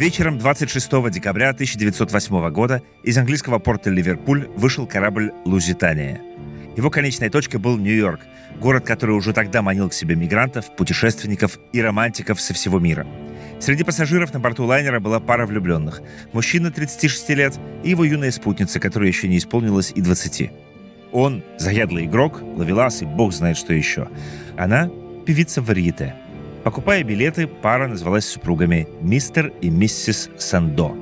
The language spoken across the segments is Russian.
Вечером 26 декабря 1908 года из английского порта Ливерпуль вышел корабль «Лузитания». Его конечной точкой был Нью-Йорк, город, который уже тогда манил к себе мигрантов, путешественников и романтиков со всего мира. Среди пассажиров на борту лайнера была пара влюбленных. Мужчина 36 лет и его юная спутница, которая еще не исполнилась и 20. Он – заядлый игрок, ловелас и бог знает что еще. Она – певица варьете – Покупая билеты, пара назвалась супругами мистер и миссис Сандо.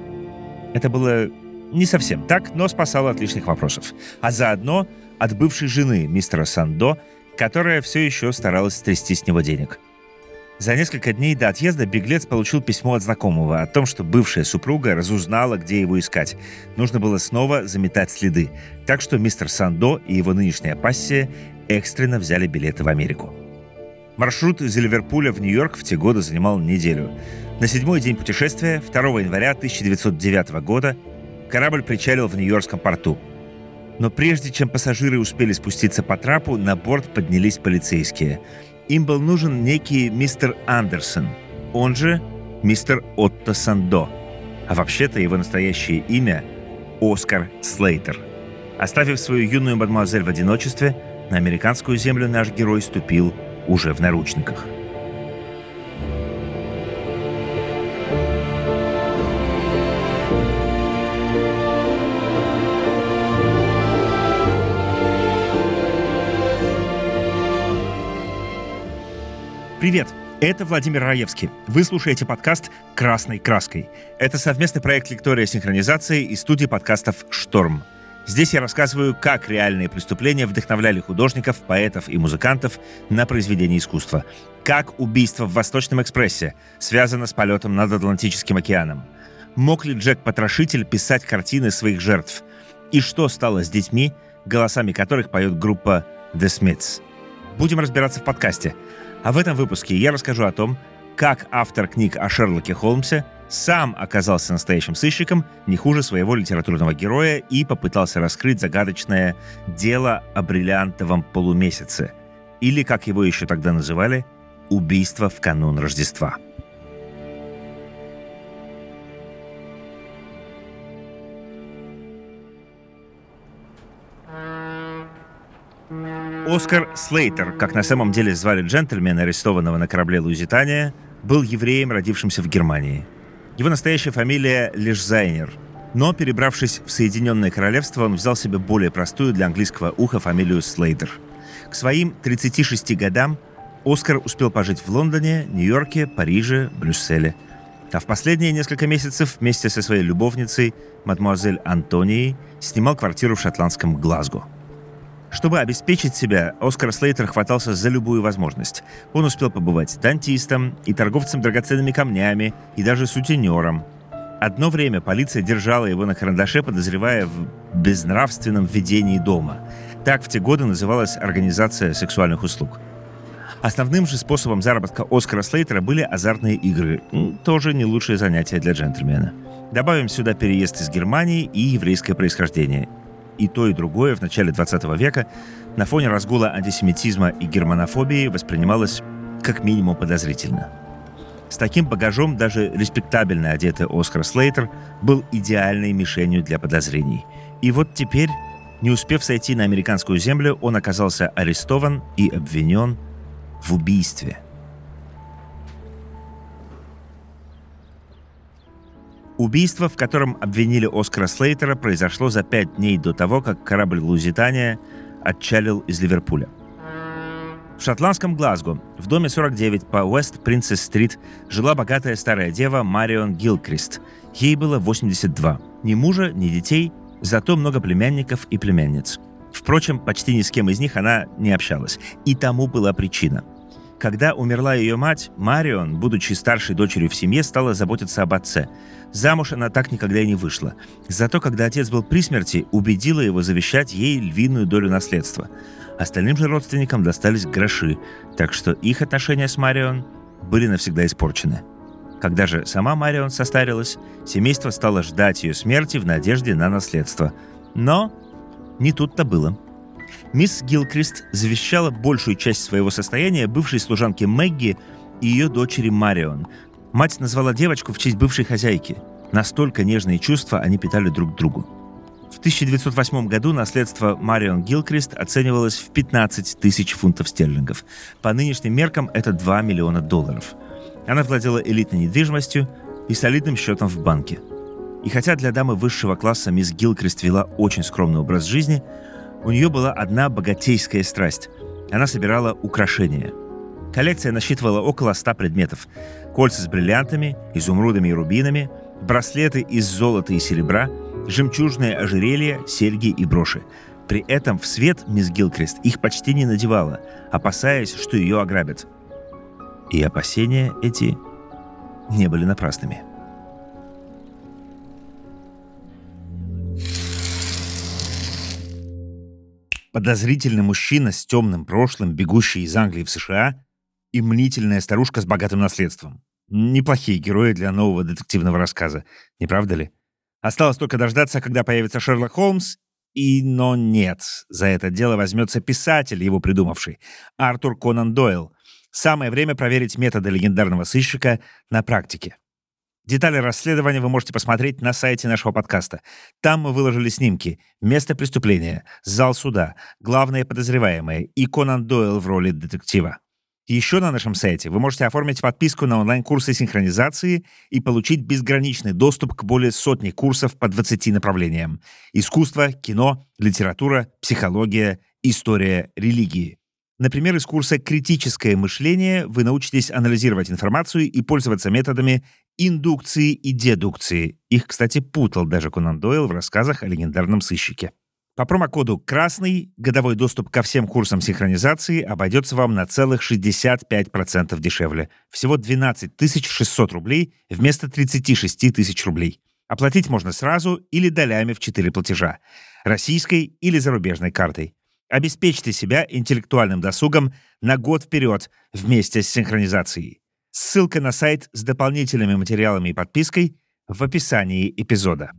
Это было не совсем так, но спасало от лишних вопросов. А заодно от бывшей жены мистера Сандо, которая все еще старалась стрясти с него денег. За несколько дней до отъезда беглец получил письмо от знакомого о том, что бывшая супруга разузнала, где его искать. Нужно было снова заметать следы. Так что мистер Сандо и его нынешняя пассия экстренно взяли билеты в Америку. Маршрут из Ливерпуля в Нью-Йорк в те годы занимал неделю. На седьмой день путешествия, 2 января 1909 года, корабль причалил в Нью-Йоркском порту. Но прежде чем пассажиры успели спуститься по трапу, на борт поднялись полицейские. Им был нужен некий мистер Андерсон, он же мистер Отто Сандо. А вообще-то его настоящее имя – Оскар Слейтер. Оставив свою юную мадемуазель в одиночестве, на американскую землю наш герой ступил уже в наручниках. Привет! Это Владимир Раевский. Вы слушаете подкаст «Красной краской». Это совместный проект лектория синхронизации и студии подкастов «Шторм». Здесь я рассказываю, как реальные преступления вдохновляли художников, поэтов и музыкантов на произведение искусства. Как убийство в Восточном экспрессе связано с полетом над Атлантическим океаном. Мог ли Джек-потрошитель писать картины своих жертв? И что стало с детьми, голосами которых поет группа The Smiths? Будем разбираться в подкасте. А в этом выпуске я расскажу о том, как автор книг о Шерлоке Холмсе – сам оказался настоящим сыщиком, не хуже своего литературного героя, и попытался раскрыть загадочное дело о бриллиантовом полумесяце, или, как его еще тогда называли, убийство в канун Рождества. Оскар Слейтер, как на самом деле звали джентльмена, арестованного на корабле «Луизитания», был евреем, родившимся в Германии – его настоящая фамилия Лишзайнер. Но, перебравшись в Соединенное Королевство, он взял себе более простую для английского уха фамилию Слейдер. К своим 36 годам Оскар успел пожить в Лондоне, Нью-Йорке, Париже, Брюсселе. А в последние несколько месяцев вместе со своей любовницей, мадемуазель Антонией, снимал квартиру в шотландском Глазго – чтобы обеспечить себя, Оскар Слейтер хватался за любую возможность. Он успел побывать дантистом и торговцем драгоценными камнями, и даже сутенером. Одно время полиция держала его на карандаше, подозревая в безнравственном ведении дома. Так в те годы называлась организация сексуальных услуг. Основным же способом заработка Оскара Слейтера были азартные игры. Тоже не лучшее занятие для джентльмена. Добавим сюда переезд из Германии и еврейское происхождение и то, и другое в начале 20 века на фоне разгула антисемитизма и германофобии воспринималось как минимум подозрительно. С таким багажом даже респектабельно одетый Оскар Слейтер был идеальной мишенью для подозрений. И вот теперь, не успев сойти на американскую землю, он оказался арестован и обвинен в убийстве – Убийство, в котором обвинили Оскара Слейтера, произошло за пять дней до того, как корабль «Лузитания» отчалил из Ливерпуля. В шотландском Глазго, в доме 49 по Уэст Принцесс-стрит, жила богатая старая дева Марион Гилкрист. Ей было 82. Ни мужа, ни детей, зато много племянников и племянниц. Впрочем, почти ни с кем из них она не общалась. И тому была причина – когда умерла ее мать, Марион, будучи старшей дочерью в семье, стала заботиться об отце. Замуж она так никогда и не вышла. Зато, когда отец был при смерти, убедила его завещать ей львиную долю наследства. Остальным же родственникам достались гроши, так что их отношения с Марион были навсегда испорчены. Когда же сама Марион состарилась, семейство стало ждать ее смерти в надежде на наследство. Но не тут-то было. Мисс Гилкрист завещала большую часть своего состояния бывшей служанке Мэгги и ее дочери Марион. Мать назвала девочку в честь бывшей хозяйки. Настолько нежные чувства они питали друг другу. В 1908 году наследство Марион Гилкрист оценивалось в 15 тысяч фунтов стерлингов. По нынешним меркам это 2 миллиона долларов. Она владела элитной недвижимостью и солидным счетом в банке. И хотя для дамы высшего класса мисс Гилкрист вела очень скромный образ жизни, у нее была одна богатейская страсть. Она собирала украшения. Коллекция насчитывала около 100 предметов. Кольца с бриллиантами, изумрудами и рубинами, браслеты из золота и серебра – жемчужные ожерелья, серьги и броши. При этом в свет мисс Гилкрест их почти не надевала, опасаясь, что ее ограбят. И опасения эти не были напрасными. Подозрительный мужчина с темным прошлым, бегущий из Англии в США, и мнительная старушка с богатым наследством. Неплохие герои для нового детективного рассказа, не правда ли? Осталось только дождаться, когда появится Шерлок Холмс, и, но нет, за это дело возьмется писатель, его придумавший, Артур Конан Дойл. Самое время проверить методы легендарного сыщика на практике. Детали расследования вы можете посмотреть на сайте нашего подкаста. Там мы выложили снимки, место преступления, зал суда, главные подозреваемые и Конан Дойл в роли детектива. Еще на нашем сайте вы можете оформить подписку на онлайн-курсы синхронизации и получить безграничный доступ к более сотни курсов по 20 направлениям. Искусство, кино, литература, психология, история, религии. Например, из курса «Критическое мышление» вы научитесь анализировать информацию и пользоваться методами индукции и дедукции. Их, кстати, путал даже Конан Дойл в рассказах о легендарном сыщике. По промокоду «Красный» годовой доступ ко всем курсам синхронизации обойдется вам на целых 65% дешевле. Всего 12 600 рублей вместо 36 тысяч рублей. Оплатить можно сразу или долями в 4 платежа. Российской или зарубежной картой. Обеспечьте себя интеллектуальным досугом на год вперед вместе с синхронизацией. Ссылка на сайт с дополнительными материалами и подпиской в описании эпизода.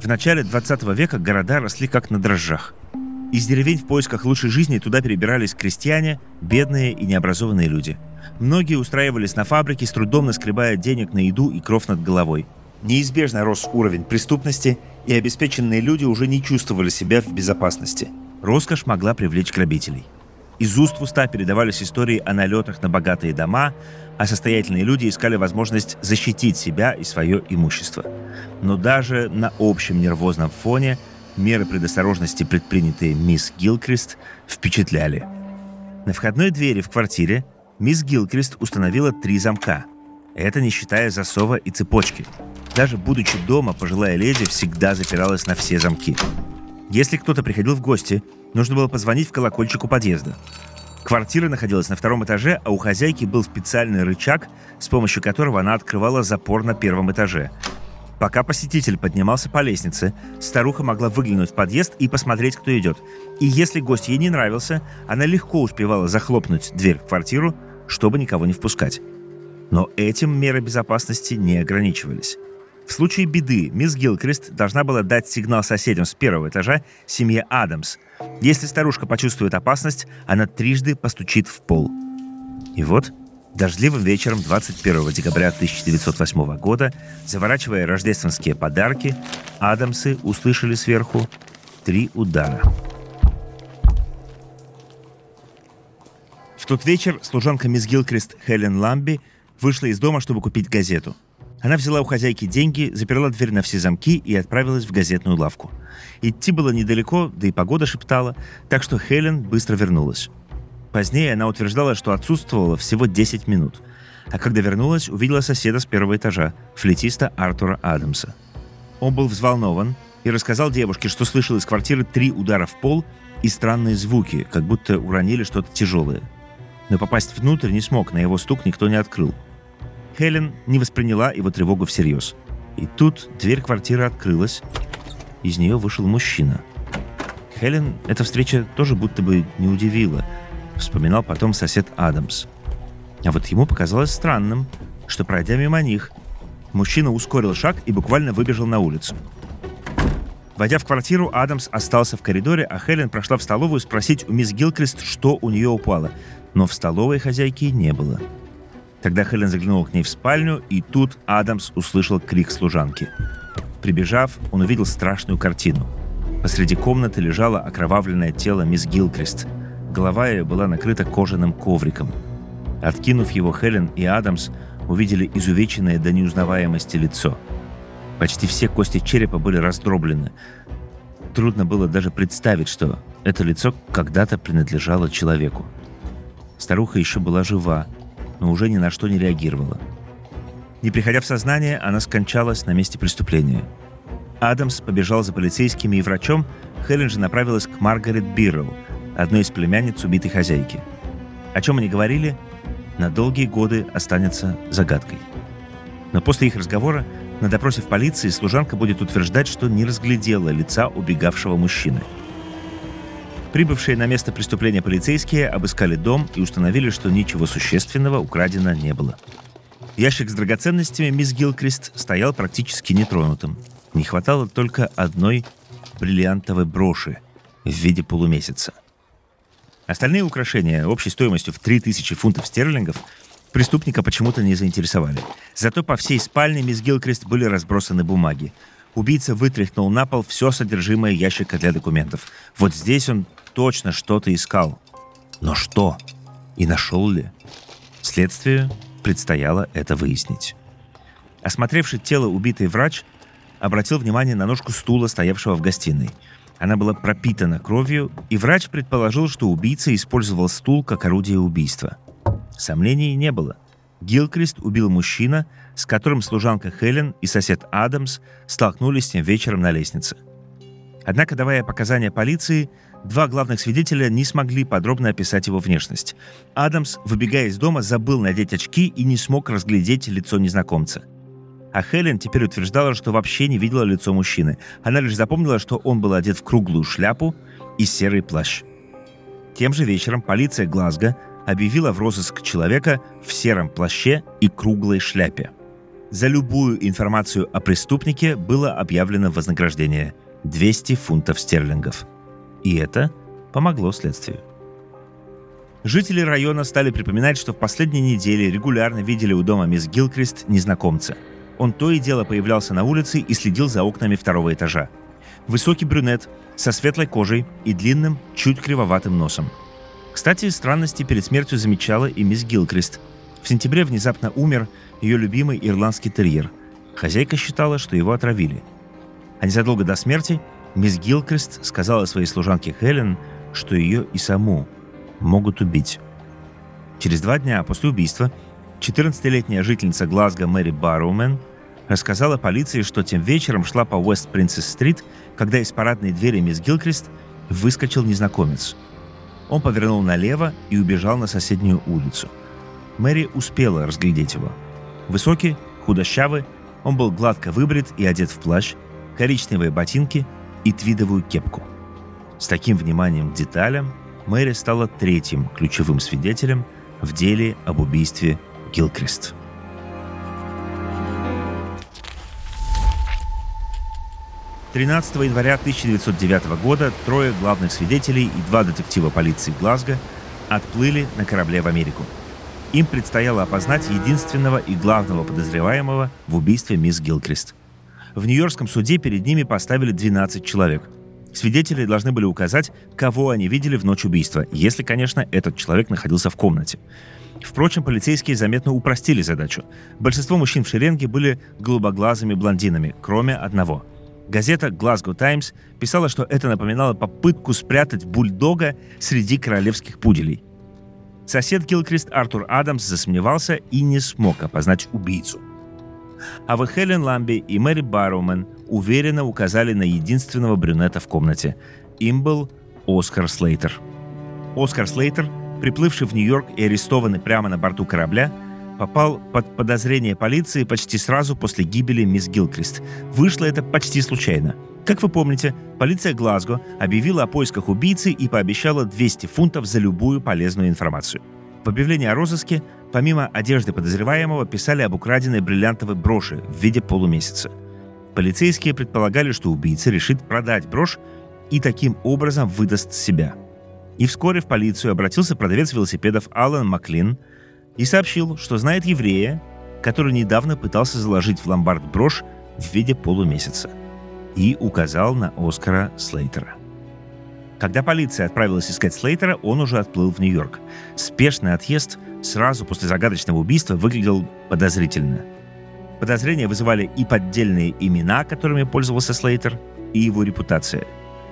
В начале 20 века города росли как на дрожжах. Из деревень в поисках лучшей жизни туда перебирались крестьяне, бедные и необразованные люди. Многие устраивались на фабрике, с трудом наскребая денег на еду и кров над головой. Неизбежно рос уровень преступности, и обеспеченные люди уже не чувствовали себя в безопасности. Роскошь могла привлечь грабителей. Из уст в уста передавались истории о налетах на богатые дома, а состоятельные люди искали возможность защитить себя и свое имущество. Но даже на общем нервозном фоне меры предосторожности, предпринятые мисс Гилкрист, впечатляли. На входной двери в квартире мисс Гилкрист установила три замка. Это не считая засова и цепочки. Даже будучи дома, пожилая леди всегда запиралась на все замки. Если кто-то приходил в гости, нужно было позвонить в колокольчик у подъезда. Квартира находилась на втором этаже, а у хозяйки был специальный рычаг, с помощью которого она открывала запор на первом этаже. Пока посетитель поднимался по лестнице, старуха могла выглянуть в подъезд и посмотреть, кто идет. И если гость ей не нравился, она легко успевала захлопнуть дверь в квартиру, чтобы никого не впускать. Но этим меры безопасности не ограничивались. В случае беды мисс Гилкрист должна была дать сигнал соседям с первого этажа семье Адамс. Если старушка почувствует опасность, она трижды постучит в пол. И вот, дождливым вечером 21 декабря 1908 года, заворачивая рождественские подарки, Адамсы услышали сверху три удара. В тот вечер служанка мисс Гилкрист Хелен Ламби вышла из дома, чтобы купить газету – она взяла у хозяйки деньги, заперла дверь на все замки и отправилась в газетную лавку. Идти было недалеко, да и погода шептала, так что Хелен быстро вернулась. Позднее она утверждала, что отсутствовала всего 10 минут. А когда вернулась, увидела соседа с первого этажа, флетиста Артура Адамса. Он был взволнован и рассказал девушке, что слышал из квартиры три удара в пол и странные звуки, как будто уронили что-то тяжелое. Но попасть внутрь не смог, на его стук никто не открыл – Хелен не восприняла его тревогу всерьез. И тут дверь квартиры открылась. Из нее вышел мужчина. Хелен эта встреча тоже будто бы не удивила, вспоминал потом сосед Адамс. А вот ему показалось странным, что, пройдя мимо них, мужчина ускорил шаг и буквально выбежал на улицу. Войдя в квартиру, Адамс остался в коридоре, а Хелен прошла в столовую спросить у мисс Гилкрест, что у нее упало. Но в столовой хозяйки не было. Тогда Хелен заглянула к ней в спальню, и тут Адамс услышал крик служанки. Прибежав, он увидел страшную картину. Посреди комнаты лежало окровавленное тело мисс Гилкрест. Голова ее была накрыта кожаным ковриком. Откинув его, Хелен и Адамс увидели изувеченное до неузнаваемости лицо. Почти все кости черепа были раздроблены. Трудно было даже представить, что это лицо когда-то принадлежало человеку. Старуха еще была жива, но уже ни на что не реагировала. Не приходя в сознание, она скончалась на месте преступления. Адамс побежал за полицейскими и врачом, Хелен же направилась к Маргарет Биррелл, одной из племянниц убитой хозяйки. О чем они говорили, на долгие годы останется загадкой. Но после их разговора на допросе в полиции служанка будет утверждать, что не разглядела лица убегавшего мужчины – Прибывшие на место преступления полицейские обыскали дом и установили, что ничего существенного украдено не было. Ящик с драгоценностями мисс Гилкрист стоял практически нетронутым. Не хватало только одной бриллиантовой броши в виде полумесяца. Остальные украшения общей стоимостью в 3000 фунтов стерлингов преступника почему-то не заинтересовали. Зато по всей спальне мисс Гилкрист были разбросаны бумаги. Убийца вытряхнул на пол все содержимое ящика для документов. Вот здесь он точно что-то искал. Но что? И нашел ли? Следствию предстояло это выяснить. Осмотревший тело убитый врач обратил внимание на ножку стула, стоявшего в гостиной. Она была пропитана кровью, и врач предположил, что убийца использовал стул как орудие убийства. Сомнений не было. Гилкрист убил мужчина, с которым служанка Хелен и сосед Адамс столкнулись тем вечером на лестнице. Однако, давая показания полиции, Два главных свидетеля не смогли подробно описать его внешность. Адамс, выбегая из дома, забыл надеть очки и не смог разглядеть лицо незнакомца. А Хелен теперь утверждала, что вообще не видела лицо мужчины. Она лишь запомнила, что он был одет в круглую шляпу и серый плащ. Тем же вечером полиция Глазго объявила в розыск человека в сером плаще и круглой шляпе. За любую информацию о преступнике было объявлено вознаграждение – 200 фунтов стерлингов – и это помогло следствию. Жители района стали припоминать, что в последние недели регулярно видели у дома мисс Гилкрист незнакомца. Он то и дело появлялся на улице и следил за окнами второго этажа. Высокий брюнет со светлой кожей и длинным, чуть кривоватым носом. Кстати, странности перед смертью замечала и мисс Гилкрист. В сентябре внезапно умер ее любимый ирландский терьер. Хозяйка считала, что его отравили. А незадолго до смерти Мисс Гилкрест сказала своей служанке Хелен, что ее и саму могут убить. Через два дня после убийства 14-летняя жительница Глазго Мэри Барроумен рассказала полиции, что тем вечером шла по Уэст Принцесс-стрит, когда из парадной двери мисс Гилкрест выскочил незнакомец. Он повернул налево и убежал на соседнюю улицу. Мэри успела разглядеть его. Высокий, худощавый, он был гладко выбрит и одет в плащ, коричневые ботинки – и твидовую кепку. С таким вниманием к деталям Мэри стала третьим ключевым свидетелем в деле об убийстве Гилкрест. Тринадцатого января 1909 года трое главных свидетелей и два детектива полиции Глазго отплыли на корабле в Америку. Им предстояло опознать единственного и главного подозреваемого в убийстве мисс Гилкрест – в Нью-Йоркском суде перед ними поставили 12 человек. Свидетели должны были указать, кого они видели в ночь убийства, если, конечно, этот человек находился в комнате. Впрочем, полицейские заметно упростили задачу. Большинство мужчин в шеренге были голубоглазыми блондинами, кроме одного. Газета «Глазго Таймс» писала, что это напоминало попытку спрятать бульдога среди королевских пуделей. Сосед Гилкрист Артур Адамс засомневался и не смог опознать убийцу – а вы Хелен Ламби и Мэри Барроумен уверенно указали на единственного брюнета в комнате. Им был Оскар Слейтер. Оскар Слейтер, приплывший в Нью-Йорк и арестованный прямо на борту корабля, попал под подозрение полиции почти сразу после гибели мисс Гилкрист. Вышло это почти случайно. Как вы помните, полиция Глазго объявила о поисках убийцы и пообещала 200 фунтов за любую полезную информацию. В объявлении о розыске Помимо одежды подозреваемого, писали об украденной бриллиантовой броши в виде полумесяца. Полицейские предполагали, что убийца решит продать брошь и таким образом выдаст себя. И вскоре в полицию обратился продавец велосипедов Алан Маклин и сообщил, что знает еврея, который недавно пытался заложить в ломбард брошь в виде полумесяца. И указал на Оскара Слейтера. Когда полиция отправилась искать Слейтера, он уже отплыл в Нью-Йорк. Спешный отъезд сразу после загадочного убийства выглядел подозрительно. Подозрения вызывали и поддельные имена, которыми пользовался Слейтер, и его репутация.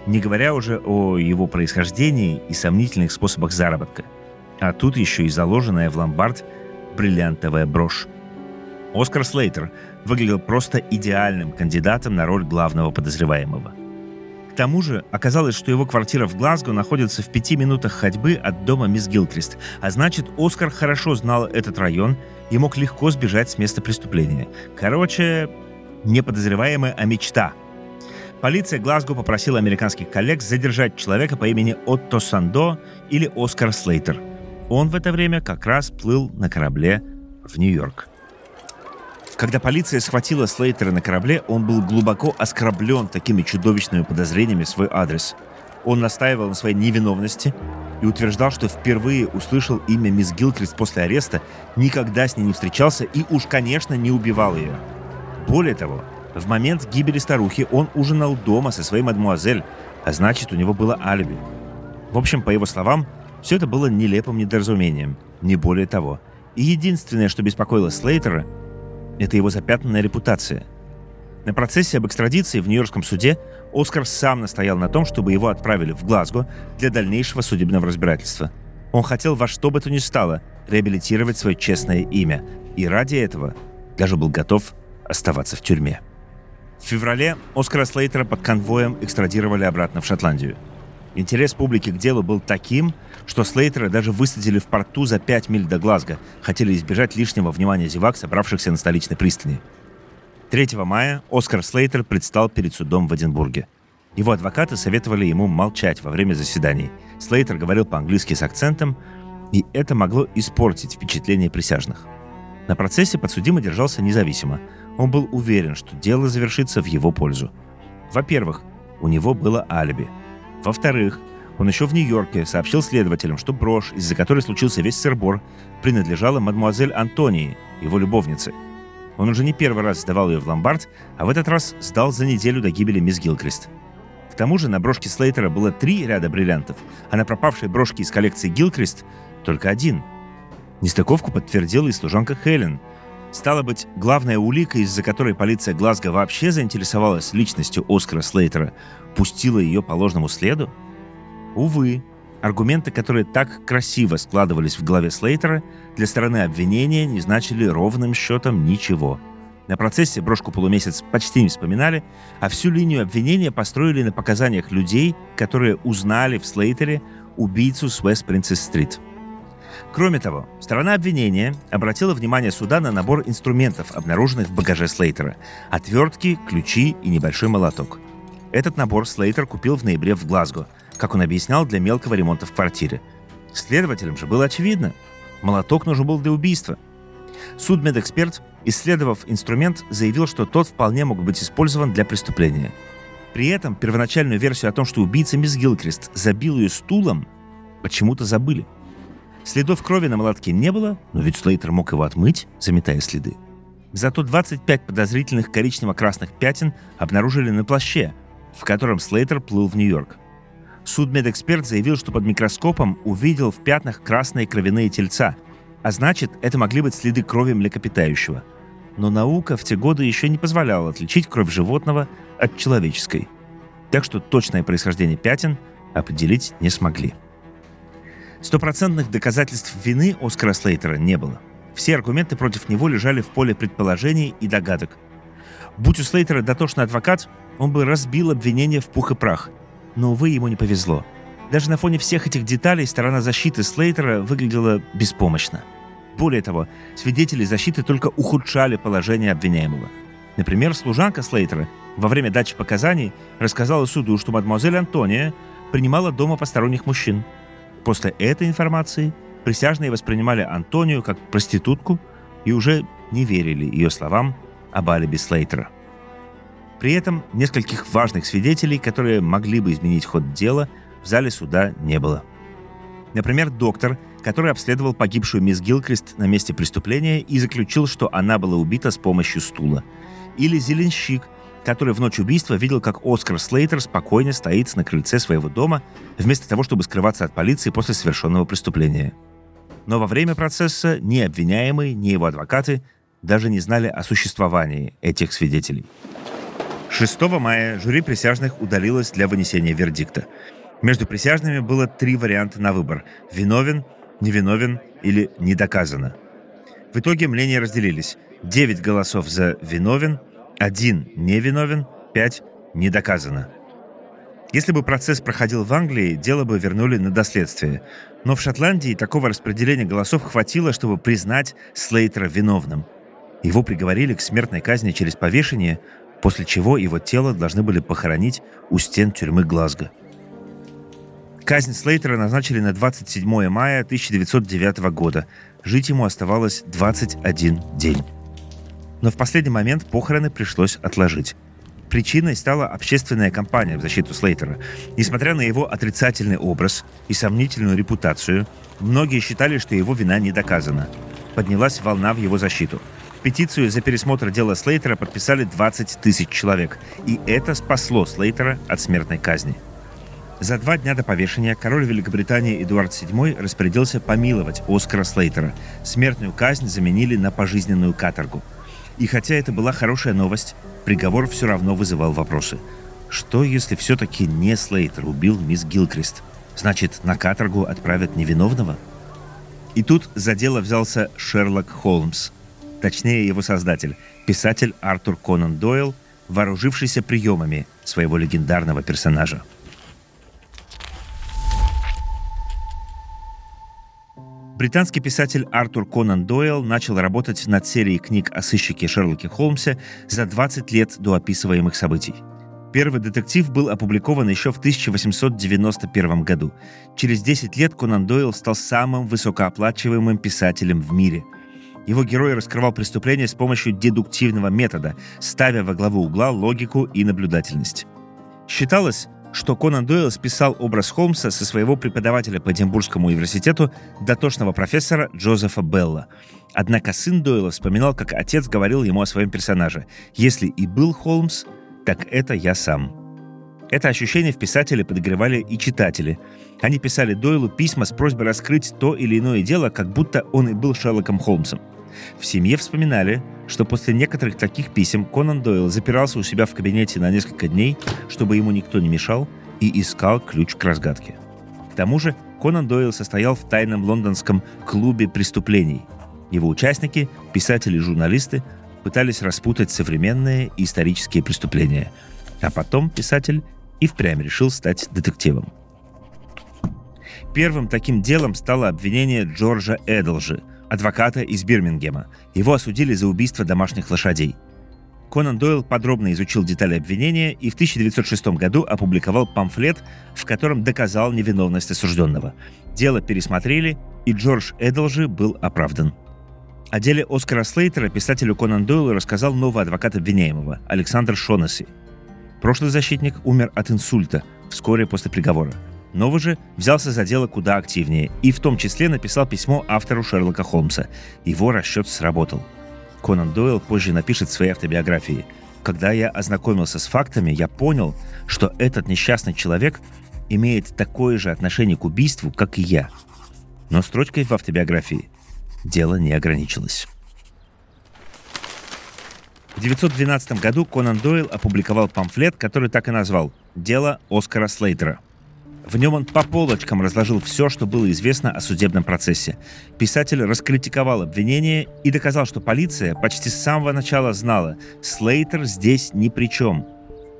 Не говоря уже о его происхождении и сомнительных способах заработка. А тут еще и заложенная в ломбард бриллиантовая брошь. Оскар Слейтер выглядел просто идеальным кандидатом на роль главного подозреваемого. Тому же оказалось, что его квартира в Глазго находится в пяти минутах ходьбы от дома мисс Гилкрист, а значит, Оскар хорошо знал этот район и мог легко сбежать с места преступления. Короче, не подозреваемая, а мечта. Полиция Глазго попросила американских коллег задержать человека по имени Отто Сандо или Оскар Слейтер. Он в это время как раз плыл на корабле в Нью-Йорк. Когда полиция схватила Слейтера на корабле, он был глубоко оскорблен такими чудовищными подозрениями в свой адрес. Он настаивал на своей невиновности и утверждал, что впервые услышал имя мисс Гилкрист после ареста, никогда с ней не встречался и уж, конечно, не убивал ее. Более того, в момент гибели старухи он ужинал дома со своей мадмуазель, а значит, у него было алиби. В общем, по его словам, все это было нелепым недоразумением, не более того. И единственное, что беспокоило Слейтера – это его запятнанная репутация. На процессе об экстрадиции в Нью-Йоркском суде Оскар сам настоял на том, чтобы его отправили в Глазго для дальнейшего судебного разбирательства. Он хотел во что бы то ни стало реабилитировать свое честное имя, и ради этого даже был готов оставаться в тюрьме. В феврале Оскара Слейтера под конвоем экстрадировали обратно в Шотландию – Интерес публики к делу был таким, что Слейтера даже высадили в порту за 5 миль до Глазго, хотели избежать лишнего внимания зевак, собравшихся на столичной пристани. 3 мая Оскар Слейтер предстал перед судом в Эдинбурге. Его адвокаты советовали ему молчать во время заседаний. Слейтер говорил по-английски с акцентом, и это могло испортить впечатление присяжных. На процессе подсудимый держался независимо. Он был уверен, что дело завершится в его пользу. Во-первых, у него было алиби – во-вторых, он еще в Нью-Йорке сообщил следователям, что брошь, из-за которой случился весь сырбор, принадлежала мадмуазель Антонии, его любовнице. Он уже не первый раз сдавал ее в ломбард, а в этот раз сдал за неделю до гибели мисс Гилкрист. К тому же на брошке Слейтера было три ряда бриллиантов, а на пропавшей брошке из коллекции Гилкрист только один. Нестыковку подтвердила и служанка Хелен. Стало быть, главная улика, из-за которой полиция Глазго вообще заинтересовалась личностью Оскара Слейтера, пустила ее по ложному следу? Увы, аргументы, которые так красиво складывались в голове Слейтера, для стороны обвинения не значили ровным счетом ничего. На процессе брошку полумесяц почти не вспоминали, а всю линию обвинения построили на показаниях людей, которые узнали в Слейтере убийцу с Вест Принцесс-стрит. Кроме того, сторона обвинения обратила внимание суда на набор инструментов, обнаруженных в багаже Слейтера – отвертки, ключи и небольшой молоток – этот набор Слейтер купил в ноябре в Глазго, как он объяснял, для мелкого ремонта в квартире. Следователям же было очевидно. Молоток нужен был для убийства. Судмедэксперт, исследовав инструмент, заявил, что тот вполне мог быть использован для преступления. При этом первоначальную версию о том, что убийца мисс Гилкрест забил ее стулом, почему-то забыли. Следов крови на молотке не было, но ведь Слейтер мог его отмыть, заметая следы. Зато 25 подозрительных коричнево-красных пятен обнаружили на плаще, в котором Слейтер плыл в Нью-Йорк. Судмедэксперт заявил, что под микроскопом увидел в пятнах красные кровяные тельца, а значит, это могли быть следы крови млекопитающего. Но наука в те годы еще не позволяла отличить кровь животного от человеческой. Так что точное происхождение пятен определить не смогли. Стопроцентных доказательств вины Оскара Слейтера не было. Все аргументы против него лежали в поле предположений и догадок. Будь у Слейтера дотошный адвокат, он бы разбил обвинение в пух и прах. Но, увы, ему не повезло. Даже на фоне всех этих деталей сторона защиты Слейтера выглядела беспомощно. Более того, свидетели защиты только ухудшали положение обвиняемого. Например, служанка Слейтера во время дачи показаний рассказала суду, что мадемуазель Антония принимала дома посторонних мужчин. После этой информации присяжные воспринимали Антонию как проститутку и уже не верили ее словам об алиби Слейтера. При этом нескольких важных свидетелей, которые могли бы изменить ход дела, в зале суда не было. Например, доктор, который обследовал погибшую мисс Гилкрист на месте преступления и заключил, что она была убита с помощью стула. Или зеленщик, который в ночь убийства видел, как Оскар Слейтер спокойно стоит на крыльце своего дома, вместо того, чтобы скрываться от полиции после совершенного преступления. Но во время процесса ни обвиняемый, ни его адвокаты даже не знали о существовании этих свидетелей. 6 мая жюри присяжных удалилось для вынесения вердикта. Между присяжными было три варианта на выбор – виновен, невиновен или недоказано. В итоге мнения разделились. 9 голосов за виновен, 1 невиновен, 5 недоказано. Если бы процесс проходил в Англии, дело бы вернули на доследствие. Но в Шотландии такого распределения голосов хватило, чтобы признать Слейтера виновным. Его приговорили к смертной казни через повешение, после чего его тело должны были похоронить у стен тюрьмы Глазго. Казнь Слейтера назначили на 27 мая 1909 года. Жить ему оставалось 21 день. Но в последний момент похороны пришлось отложить. Причиной стала общественная кампания в защиту Слейтера. Несмотря на его отрицательный образ и сомнительную репутацию, многие считали, что его вина не доказана. Поднялась волна в его защиту. Петицию за пересмотр дела Слейтера подписали 20 тысяч человек, и это спасло Слейтера от смертной казни. За два дня до повешения король Великобритании Эдуард VII распорядился помиловать Оскара Слейтера. Смертную казнь заменили на пожизненную каторгу. И хотя это была хорошая новость, приговор все равно вызывал вопросы. Что, если все-таки не Слейтер убил мисс Гилкрист? Значит, на каторгу отправят невиновного? И тут за дело взялся Шерлок Холмс. Точнее, его создатель, писатель Артур Конан Дойл, вооружившийся приемами своего легендарного персонажа. Британский писатель Артур Конан Дойл начал работать над серией книг о сыщике Шерлоке Холмсе за 20 лет до описываемых событий. Первый детектив был опубликован еще в 1891 году. Через 10 лет Конан Дойл стал самым высокооплачиваемым писателем в мире. Его герой раскрывал преступления с помощью дедуктивного метода, ставя во главу угла логику и наблюдательность. Считалось, что Конан Дойл списал образ Холмса со своего преподавателя по Эдинбургскому университету, дотошного профессора Джозефа Белла. Однако сын Дойла вспоминал, как отец говорил ему о своем персонаже. «Если и был Холмс, так это я сам». Это ощущение в писателе подогревали и читатели. Они писали Дойлу письма с просьбой раскрыть то или иное дело, как будто он и был Шерлоком Холмсом. В семье вспоминали, что после некоторых таких писем Конан Дойл запирался у себя в кабинете на несколько дней, чтобы ему никто не мешал, и искал ключ к разгадке. К тому же Конан Дойл состоял в тайном лондонском клубе преступлений. Его участники, писатели и журналисты, пытались распутать современные исторические преступления. А потом писатель и впрямь решил стать детективом. Первым таким делом стало обвинение Джорджа Эдлжи, адвоката из Бирмингема. Его осудили за убийство домашних лошадей. Конан Дойл подробно изучил детали обвинения и в 1906 году опубликовал памфлет, в котором доказал невиновность осужденного. Дело пересмотрели, и Джордж Эдлжи был оправдан. О деле Оскара Слейтера писателю Конан Дойлу рассказал новый адвокат обвиняемого, Александр Шонесси. Прошлый защитник умер от инсульта вскоре после приговора – Новый же взялся за дело куда активнее и в том числе написал письмо автору Шерлока Холмса. Его расчет сработал. Конан Дойл позже напишет в своей автобиографии. «Когда я ознакомился с фактами, я понял, что этот несчастный человек имеет такое же отношение к убийству, как и я». Но строчкой в автобиографии дело не ограничилось. В 1912 году Конан Дойл опубликовал памфлет, который так и назвал «Дело Оскара Слейтера». В нем он по полочкам разложил все, что было известно о судебном процессе. Писатель раскритиковал обвинение и доказал, что полиция почти с самого начала знала, Слейтер здесь ни при чем.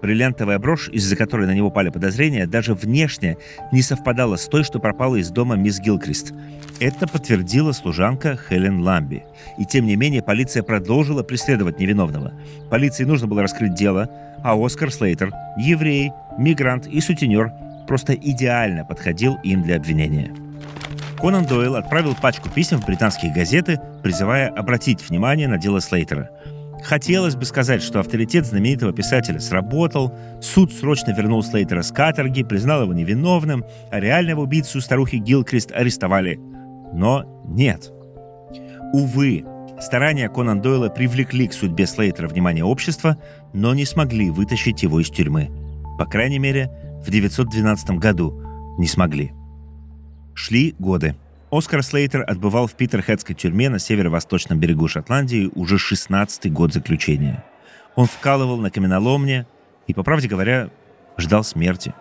Бриллиантовая брошь, из-за которой на него пали подозрения, даже внешне не совпадала с той, что пропала из дома мисс Гилкрист. Это подтвердила служанка Хелен Ламби. И тем не менее полиция продолжила преследовать невиновного. Полиции нужно было раскрыть дело, а Оскар Слейтер, еврей, мигрант и сутенер – просто идеально подходил им для обвинения. Конан Дойл отправил пачку писем в британские газеты, призывая обратить внимание на дело Слейтера. Хотелось бы сказать, что авторитет знаменитого писателя сработал, суд срочно вернул Слейтера с каторги, признал его невиновным, а реального убийцу старухи Гилкрист арестовали. Но нет. Увы, старания Конан Дойла привлекли к судьбе Слейтера внимание общества, но не смогли вытащить его из тюрьмы. По крайней мере, в 912 году не смогли. Шли годы. Оскар Слейтер отбывал в Питерхедской тюрьме на северо-восточном берегу Шотландии уже 16-й год заключения. Он вкалывал на каменоломне и, по правде говоря, ждал смерти.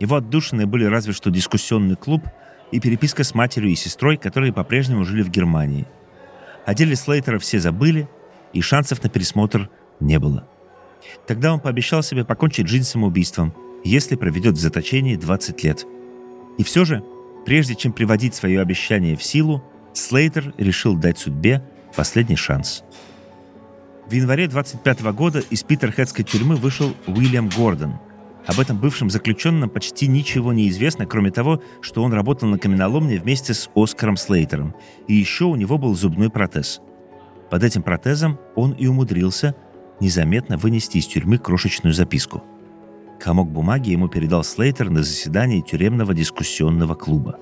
Его отдушины были разве что дискуссионный клуб и переписка с матерью и сестрой, которые по-прежнему жили в Германии. О деле Слейтера все забыли, и шансов на пересмотр не было. Тогда он пообещал себе покончить жизнь самоубийством, если проведет в заточении 20 лет. И все же Прежде чем приводить свое обещание в силу, Слейтер решил дать судьбе последний шанс. В январе 25 года из Питерхедской тюрьмы вышел Уильям Гордон. Об этом бывшем заключенном почти ничего не известно, кроме того, что он работал на каменоломне вместе с Оскаром Слейтером, и еще у него был зубной протез. Под этим протезом он и умудрился незаметно вынести из тюрьмы крошечную записку – Комок бумаги ему передал Слейтер на заседании тюремного дискуссионного клуба.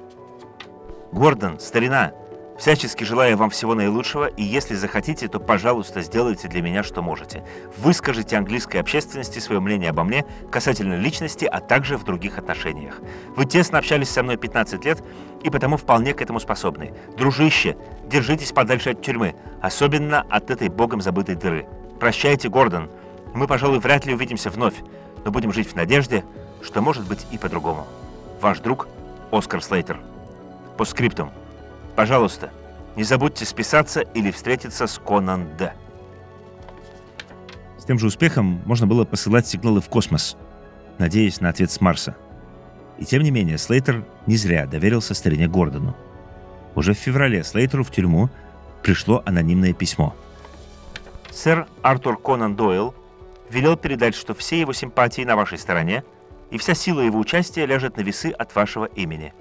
«Гордон, старина, всячески желаю вам всего наилучшего, и если захотите, то, пожалуйста, сделайте для меня, что можете. Выскажите английской общественности свое мнение обо мне касательно личности, а также в других отношениях. Вы тесно общались со мной 15 лет, и потому вполне к этому способны. Дружище, держитесь подальше от тюрьмы, особенно от этой богом забытой дыры. Прощайте, Гордон. Мы, пожалуй, вряд ли увидимся вновь но будем жить в надежде, что может быть и по-другому. Ваш друг Оскар Слейтер. По скриптум. Пожалуйста, не забудьте списаться или встретиться с Конан Д. С тем же успехом можно было посылать сигналы в космос, надеясь на ответ с Марса. И тем не менее, Слейтер не зря доверился старине Гордону. Уже в феврале Слейтеру в тюрьму пришло анонимное письмо. Сэр Артур Конан Дойл велел передать, что все его симпатии на вашей стороне, и вся сила его участия ляжет на весы от вашего имени.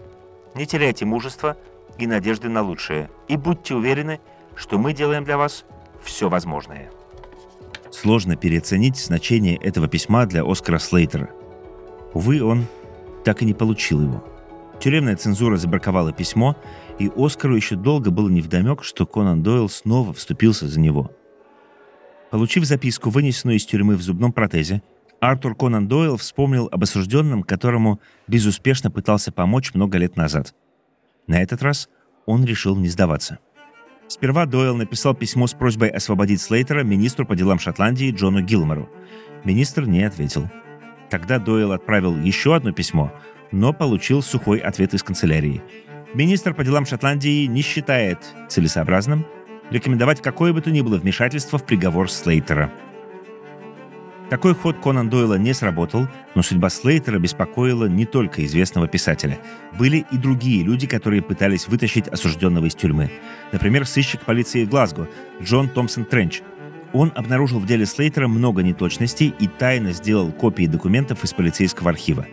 Не теряйте мужества и надежды на лучшее, и будьте уверены, что мы делаем для вас все возможное. Сложно переоценить значение этого письма для Оскара Слейтера. Увы, он так и не получил его. Тюремная цензура забраковала письмо, и Оскару еще долго было невдомек, что Конан Дойл снова вступился за него – Получив записку, вынесенную из тюрьмы в зубном протезе, Артур Конан Дойл вспомнил об осужденном, которому безуспешно пытался помочь много лет назад. На этот раз он решил не сдаваться. Сперва Дойл написал письмо с просьбой освободить Слейтера министру по делам Шотландии Джону Гилмору. Министр не ответил. Тогда Дойл отправил еще одно письмо, но получил сухой ответ из канцелярии. Министр по делам Шотландии не считает целесообразным рекомендовать какое бы то ни было вмешательство в приговор Слейтера. Такой ход Конан Дойла не сработал, но судьба Слейтера беспокоила не только известного писателя. Были и другие люди, которые пытались вытащить осужденного из тюрьмы. Например, сыщик полиции Глазго Джон Томпсон Тренч. Он обнаружил в деле Слейтера много неточностей и тайно сделал копии документов из полицейского архива.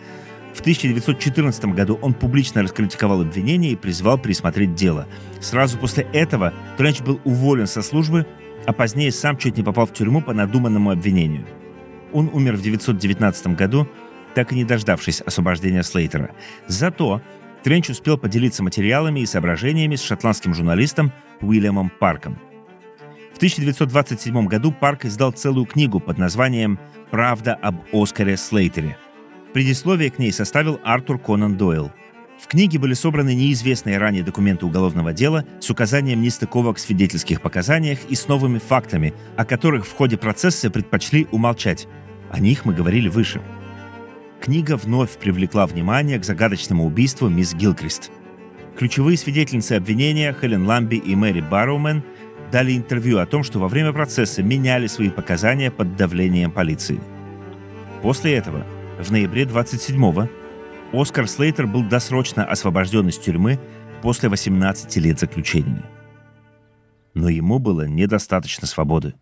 В 1914 году он публично раскритиковал обвинение и призвал пересмотреть дело. Сразу после этого Тренч был уволен со службы, а позднее сам чуть не попал в тюрьму по надуманному обвинению. Он умер в 1919 году, так и не дождавшись освобождения Слейтера. Зато Тренч успел поделиться материалами и соображениями с шотландским журналистом Уильямом Парком. В 1927 году Парк издал целую книгу под названием «Правда об Оскаре Слейтере», Предисловие к ней составил Артур Конан Дойл. В книге были собраны неизвестные ранее документы уголовного дела с указанием нестыковок в свидетельских показаниях и с новыми фактами, о которых в ходе процесса предпочли умолчать. О них мы говорили выше. Книга вновь привлекла внимание к загадочному убийству мисс Гилкрист. Ключевые свидетельницы обвинения Хелен Ламби и Мэри Барроумен дали интервью о том, что во время процесса меняли свои показания под давлением полиции. После этого в ноябре 27-го Оскар Слейтер был досрочно освобожден из тюрьмы после 18 лет заключения. Но ему было недостаточно свободы.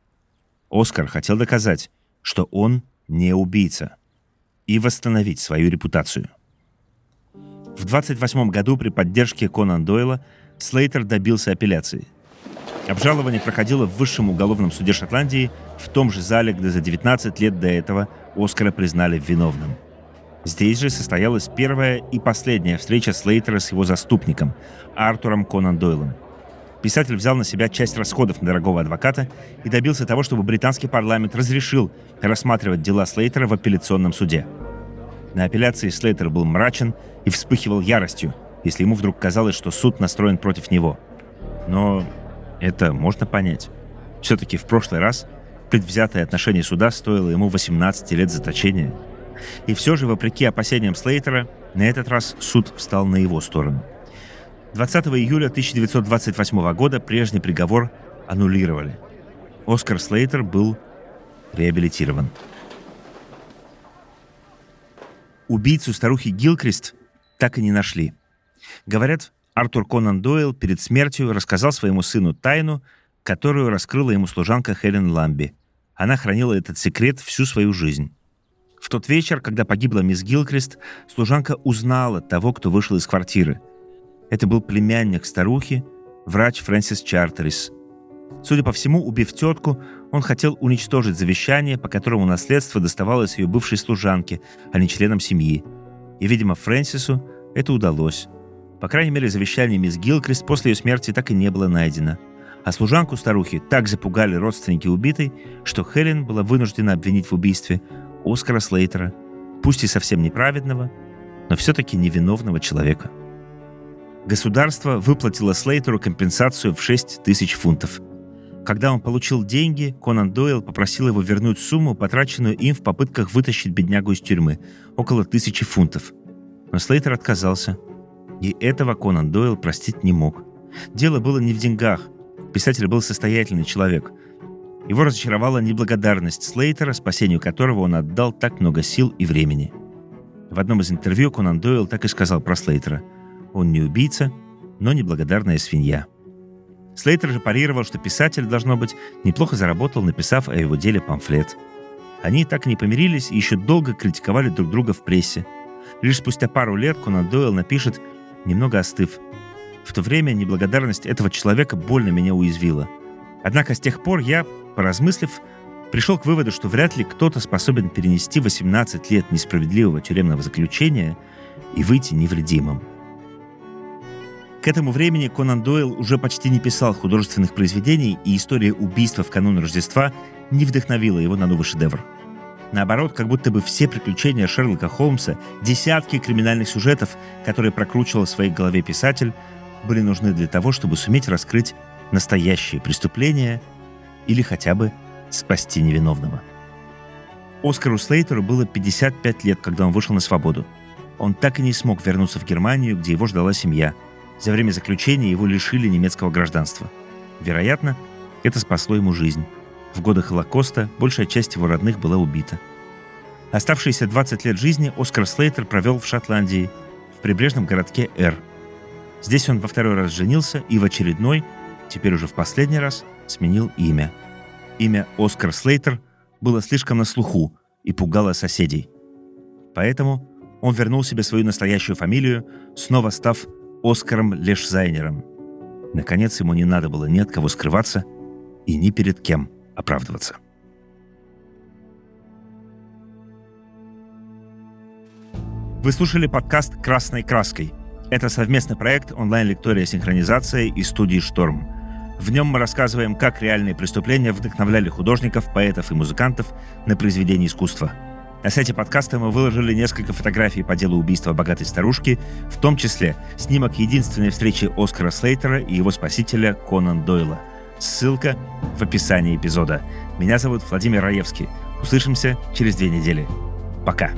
Оскар хотел доказать, что он не убийца, и восстановить свою репутацию. В 28 году при поддержке Конан Дойла Слейтер добился апелляции. Обжалование проходило в высшем уголовном суде Шотландии, в том же зале, где за 19 лет до этого Оскара признали виновным. Здесь же состоялась первая и последняя встреча Слейтера с его заступником, Артуром Конан Дойлом. Писатель взял на себя часть расходов на дорогого адвоката и добился того, чтобы британский парламент разрешил рассматривать дела Слейтера в апелляционном суде. На апелляции Слейтер был мрачен и вспыхивал яростью, если ему вдруг казалось, что суд настроен против него. Но это можно понять. Все-таки в прошлый раз предвзятое отношение суда стоило ему 18 лет заточения. И все же, вопреки опасениям Слейтера, на этот раз суд встал на его сторону. 20 июля 1928 года прежний приговор аннулировали. Оскар Слейтер был реабилитирован. Убийцу старухи Гилкрист так и не нашли. Говорят, Артур Конан Дойл перед смертью рассказал своему сыну тайну, которую раскрыла ему служанка Хелен Ламби. Она хранила этот секрет всю свою жизнь. В тот вечер, когда погибла мисс Гилкрист, служанка узнала того, кто вышел из квартиры. Это был племянник старухи, врач Фрэнсис Чартерис. Судя по всему, убив тетку, он хотел уничтожить завещание, по которому наследство доставалось ее бывшей служанке, а не членам семьи. И, видимо, Фрэнсису это удалось. По крайней мере, завещание мисс Гилкрист после ее смерти так и не было найдено. А служанку старухи так запугали родственники убитой, что Хелен была вынуждена обвинить в убийстве Оскара Слейтера, пусть и совсем неправедного, но все-таки невиновного человека. Государство выплатило Слейтеру компенсацию в 6 тысяч фунтов. Когда он получил деньги, Конан Дойл попросил его вернуть сумму, потраченную им в попытках вытащить беднягу из тюрьмы, около тысячи фунтов. Но Слейтер отказался – и этого Конан Дойл простить не мог. Дело было не в деньгах. Писатель был состоятельный человек. Его разочаровала неблагодарность Слейтера, спасению которого он отдал так много сил и времени. В одном из интервью Конан Дойл так и сказал про Слейтера. Он не убийца, но неблагодарная свинья. Слейтер же парировал, что писатель, должно быть, неплохо заработал, написав о его деле памфлет. Они так и не помирились и еще долго критиковали друг друга в прессе. Лишь спустя пару лет Конан Дойл напишет немного остыв. В то время неблагодарность этого человека больно меня уязвила. Однако с тех пор я, поразмыслив, пришел к выводу, что вряд ли кто-то способен перенести 18 лет несправедливого тюремного заключения и выйти невредимым. К этому времени Конан Дойл уже почти не писал художественных произведений, и история убийства в канун Рождества не вдохновила его на новый шедевр – Наоборот, как будто бы все приключения Шерлока Холмса, десятки криминальных сюжетов, которые прокручивал в своей голове писатель, были нужны для того, чтобы суметь раскрыть настоящие преступления или хотя бы спасти невиновного. Оскару Слейтеру было 55 лет, когда он вышел на свободу. Он так и не смог вернуться в Германию, где его ждала семья. За время заключения его лишили немецкого гражданства. Вероятно, это спасло ему жизнь. В годы Холокоста большая часть его родных была убита. Оставшиеся 20 лет жизни Оскар Слейтер провел в Шотландии, в прибрежном городке Эр. Здесь он во второй раз женился и в очередной, теперь уже в последний раз, сменил имя. Имя Оскар Слейтер было слишком на слуху и пугало соседей. Поэтому он вернул себе свою настоящую фамилию, снова став Оскаром Лешзайнером. Наконец ему не надо было ни от кого скрываться и ни перед кем – оправдываться. Вы слушали подкаст «Красной краской». Это совместный проект онлайн-лектория синхронизации и студии «Шторм». В нем мы рассказываем, как реальные преступления вдохновляли художников, поэтов и музыкантов на произведение искусства. На сайте подкаста мы выложили несколько фотографий по делу убийства богатой старушки, в том числе снимок единственной встречи Оскара Слейтера и его спасителя Конан Дойла – Ссылка в описании эпизода. Меня зовут Владимир Раевский. Услышимся через две недели. Пока.